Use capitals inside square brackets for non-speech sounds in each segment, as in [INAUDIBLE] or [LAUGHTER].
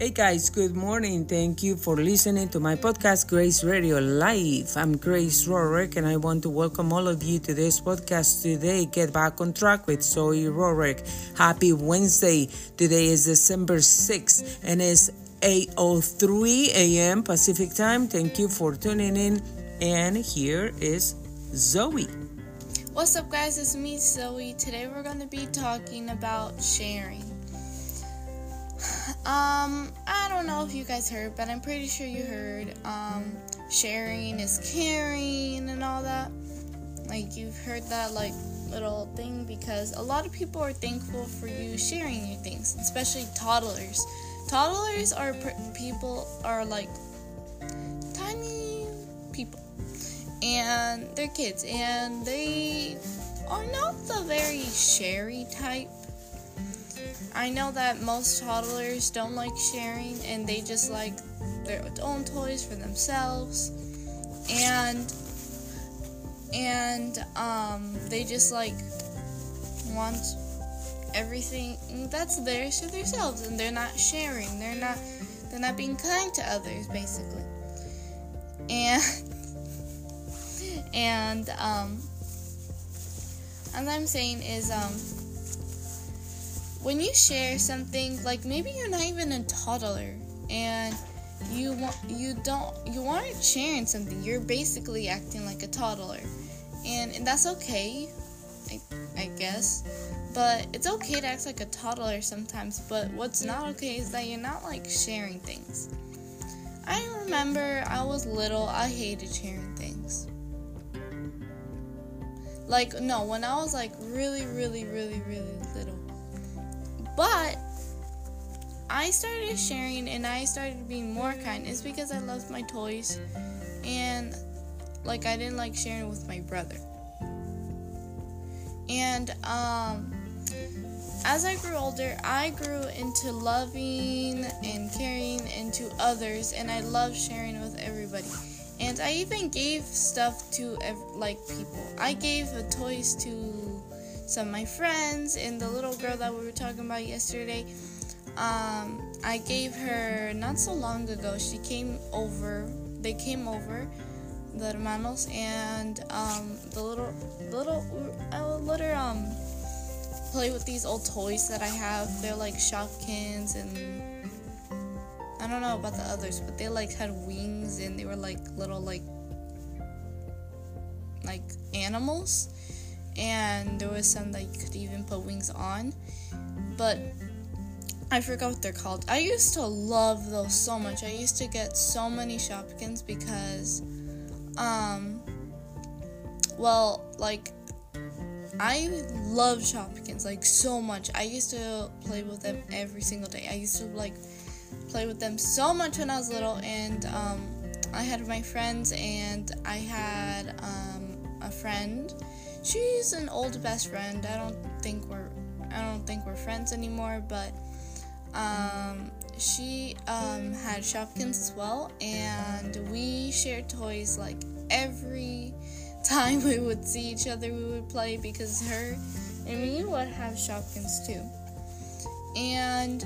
Hey guys, good morning. Thank you for listening to my podcast, Grace Radio Life. I'm Grace Rorick, and I want to welcome all of you to this podcast today. Get back on track with Zoey Rorick. Happy Wednesday. Today is December 6th, and it's 8:03 a.m. Pacific time. Thank you for tuning in. And here is Zoey. What's up, guys? It's me, Zoey. Today we're going to be talking about sharing. Um, I don't know if you guys heard, but I'm pretty sure you heard. Um, sharing is caring and all that. Like you've heard that like little thing because a lot of people are thankful for you sharing your things, especially toddlers. Toddlers are pr- people are like tiny people, and they're kids, and they are not the very sherry type I know that most toddlers don't like sharing and they just like their own toys for themselves. And and um, they just like want everything that's theirs to themselves and they're not sharing. They're not they're not being kind to others basically. And [LAUGHS] and um as I'm saying is um when you share something like maybe you're not even a toddler and you want you don't you aren't sharing something. You're basically acting like a toddler. And, and that's okay I, I guess. But it's okay to act like a toddler sometimes. But what's not okay is that you're not like sharing things. I remember i was little i hated sharing things. Like no when i was like really really really really little but I started sharing and I started being more kind. It's because I loved my toys and like I didn't like sharing with my brother. And um as I grew older, I grew into loving and caring into others and I love sharing with everybody. And I even gave stuff to ev- like people. I gave toys to some of my friends and the little girl that we were talking about yesterday. Um, I gave her not so long ago. She came over. They came over, the hermanos, and um, the little little I will let her um play with these old toys that I have. They're like Shopkins and I don't know about the others, but they like had wings and they were like little like like animals and there was some that you could even put wings on. But I forgot what they're called. I used to love those so much. I used to get so many Shopkins because, um, well, like, I love Shopkins like so much. I used to play with them every single day. I used to like play with them so much when I was little, and um, I had my friends, and I had um, a friend she's an old best friend. I don't think we're I don't think we're friends anymore, but um, she um, had Shopkins as well, and we shared toys like every [LAUGHS] time we would see each other. We would play because her and me would have Shopkins too, and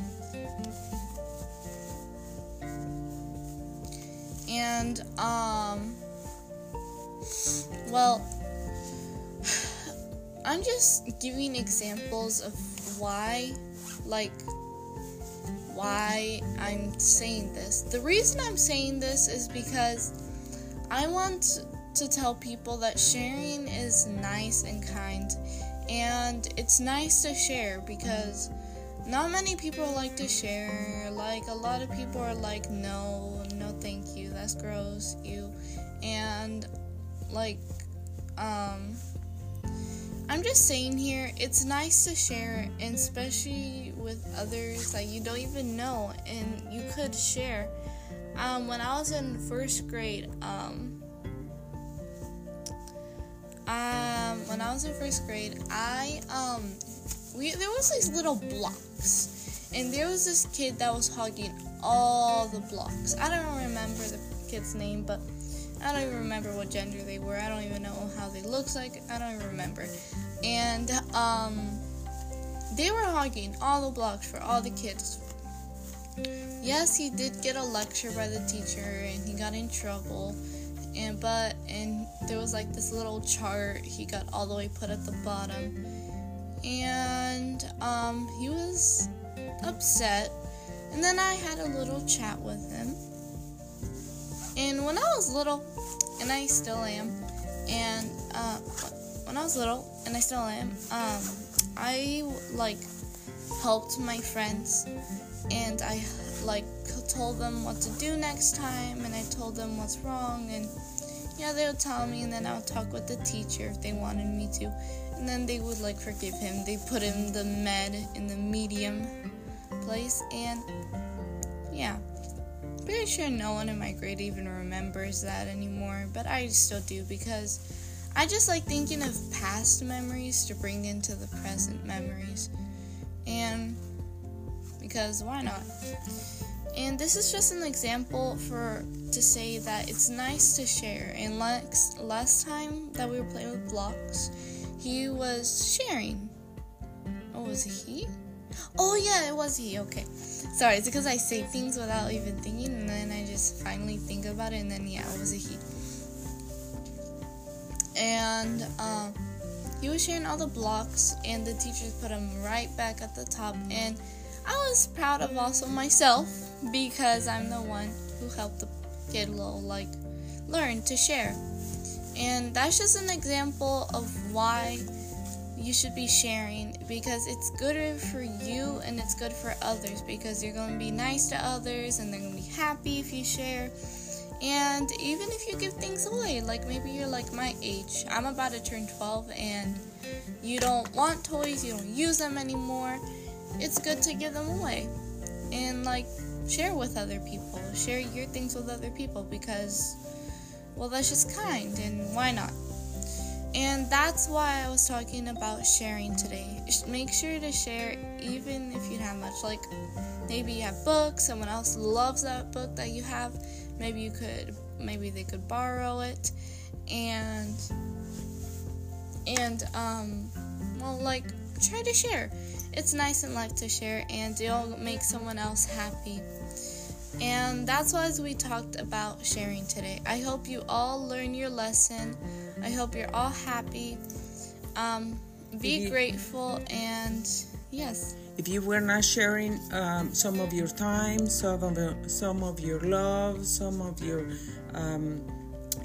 and um well I'm just giving examples of why, like, why I'm saying this. The reason I'm saying this is because I want to tell people that sharing is nice and kind, and it's nice to share because not many people like to share. Like, a lot of people are like, no, no, thank you, that's gross, you, and like, um, I'm just saying here, it's nice to share, and especially with others that you don't even know, and you could share. Um, when I was in first grade, um, um, when I was in first grade, I um, we there was these little blocks, and there was this kid that was hogging all the blocks. I don't remember the kid's name, but I don't even remember what gender they were. I don't even know how they looked like. I don't even remember. And um, they were hogging all the blocks for all the kids. yes, he did get a lecture by the teacher and he got in trouble. And but and there was like this little chart he got all the way put at the bottom. And um he was upset. And then I had a little chat with him. And when I was little, and I still am, and uh, when I was little, and I still am, um, I like helped my friends, and I like told them what to do next time, and I told them what's wrong, and yeah, they would tell me, and then I would talk with the teacher if they wanted me to, and then they would like forgive him. They put him the med in the medium place, and yeah. Pretty sure no one in my grade even remembers that anymore, but I still do because I just like thinking of past memories to bring into the present memories. And because why not? And this is just an example for to say that it's nice to share. And last last time that we were playing with blocks, he was sharing. Oh, was he? Oh yeah, it was he. Okay. Sorry, it's because I say things without even thinking, and then I just finally think about it, and then yeah, it was a he. And um, he was sharing all the blocks, and the teachers put them right back at the top. And I was proud of also myself because I'm the one who helped the kid little like learn to share. And that's just an example of why you should be sharing because it's good for you and it's good for others because you're going to be nice to others and they're going to be happy if you share. And even if you give things away, like maybe you're like my age, I'm about to turn 12 and you don't want toys, you don't use them anymore, it's good to give them away and like share with other people, share your things with other people because, well, that's just kind and why not? And that's why I was talking about sharing today. Make sure to share even if you have much. Like maybe you have books, someone else loves that book that you have. Maybe you could maybe they could borrow it and and um well like try to share. It's nice in life to share and it'll make someone else happy. And that's why we talked about sharing today. I hope you all learn your lesson. I hope you're all happy. Um, be you, grateful and yes. If you were not sharing um, some of your time, some of your, some of your love, some of your um,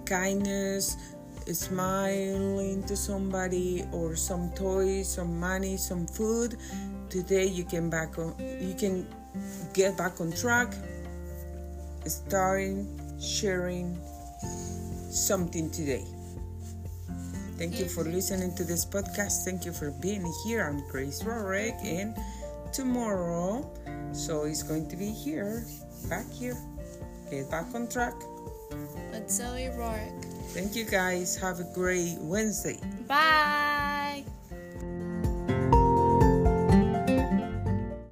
kindness, smiling to somebody, or some toys, some money, some food, today you can back on. You can get back on track starting sharing something today. Thank you for listening to this podcast. Thank you for being here. I'm Grace Rorick, and tomorrow, so it's going to be here, back here. Get back on track. With Zoey Rorick. Thank you guys. Have a great Wednesday. Bye.